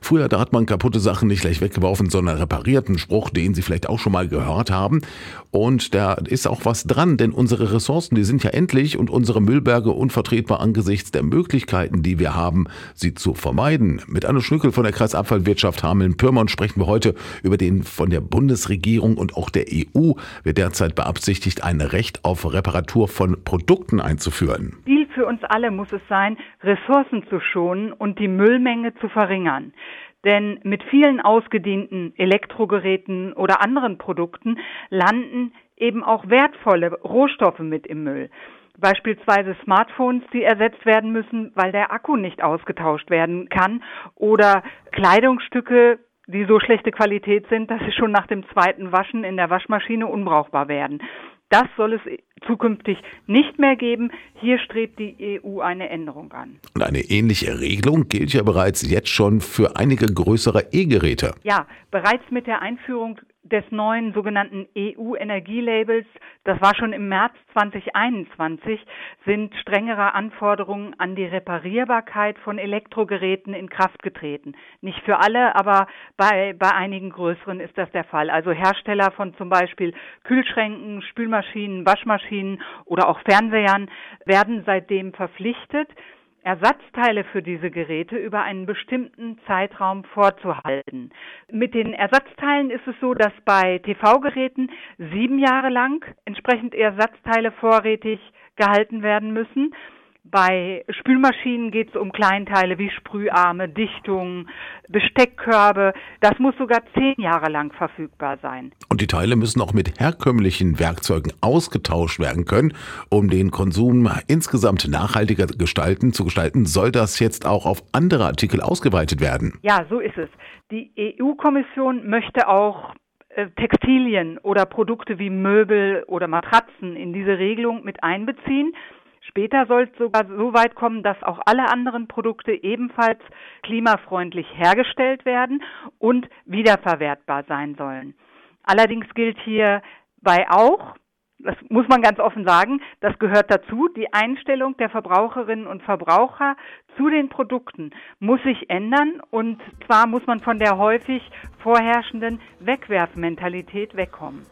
Früher, da hat man kaputte Sachen nicht gleich weggeworfen, sondern repariert. Ein Spruch, den Sie vielleicht auch schon mal gehört haben. Und da ist auch was dran, denn unsere Ressourcen, die sind ja endlich und unsere Müllberge unvertretbar angesichts der Möglichkeiten, die wir haben, sie zu vermeiden. Mit Anne Schnückel von der Kreisabfallwirtschaft Hameln-Pyrmont sprechen wir heute über den von der Bundesregierung und auch der EU wird derzeit beabsichtigt, ein Recht auf Reparatur von Produkten einzuführen. Ziel für uns alle muss es sein, Ressourcen zu schonen und die Müllmenge zu verringern. Denn mit vielen ausgedienten Elektrogeräten oder anderen Produkten landen eben auch wertvolle Rohstoffe mit im Müll. Beispielsweise Smartphones, die ersetzt werden müssen, weil der Akku nicht ausgetauscht werden kann oder Kleidungsstücke, die so schlechte Qualität sind, dass sie schon nach dem zweiten Waschen in der Waschmaschine unbrauchbar werden. Das soll es zukünftig nicht mehr geben. Hier strebt die EU eine Änderung an. Und eine ähnliche Regelung gilt ja bereits jetzt schon für einige größere E-Geräte. Ja, bereits mit der Einführung des neuen sogenannten EU-Energielabels, das war schon im März 2021, sind strengere Anforderungen an die Reparierbarkeit von Elektrogeräten in Kraft getreten. Nicht für alle, aber bei, bei einigen größeren ist das der Fall. Also Hersteller von zum Beispiel Kühlschränken, Spülmaschinen, Waschmaschinen oder auch Fernsehern werden seitdem verpflichtet, Ersatzteile für diese Geräte über einen bestimmten Zeitraum vorzuhalten. Mit den Ersatzteilen ist es so, dass bei TV-Geräten sieben Jahre lang entsprechend Ersatzteile vorrätig gehalten werden müssen. Bei Spülmaschinen geht es um Kleinteile wie Sprüharme, Dichtungen, Besteckkörbe. Das muss sogar zehn Jahre lang verfügbar sein. Und die Teile müssen auch mit herkömmlichen Werkzeugen ausgetauscht werden können. Um den Konsum insgesamt nachhaltiger gestalten, zu gestalten, soll das jetzt auch auf andere Artikel ausgeweitet werden. Ja, so ist es. Die EU-Kommission möchte auch äh, Textilien oder Produkte wie Möbel oder Matratzen in diese Regelung mit einbeziehen. Später soll es sogar so weit kommen, dass auch alle anderen Produkte ebenfalls klimafreundlich hergestellt werden und wiederverwertbar sein sollen. Allerdings gilt hierbei auch, das muss man ganz offen sagen, das gehört dazu, die Einstellung der Verbraucherinnen und Verbraucher zu den Produkten muss sich ändern und zwar muss man von der häufig vorherrschenden Wegwerfmentalität wegkommen.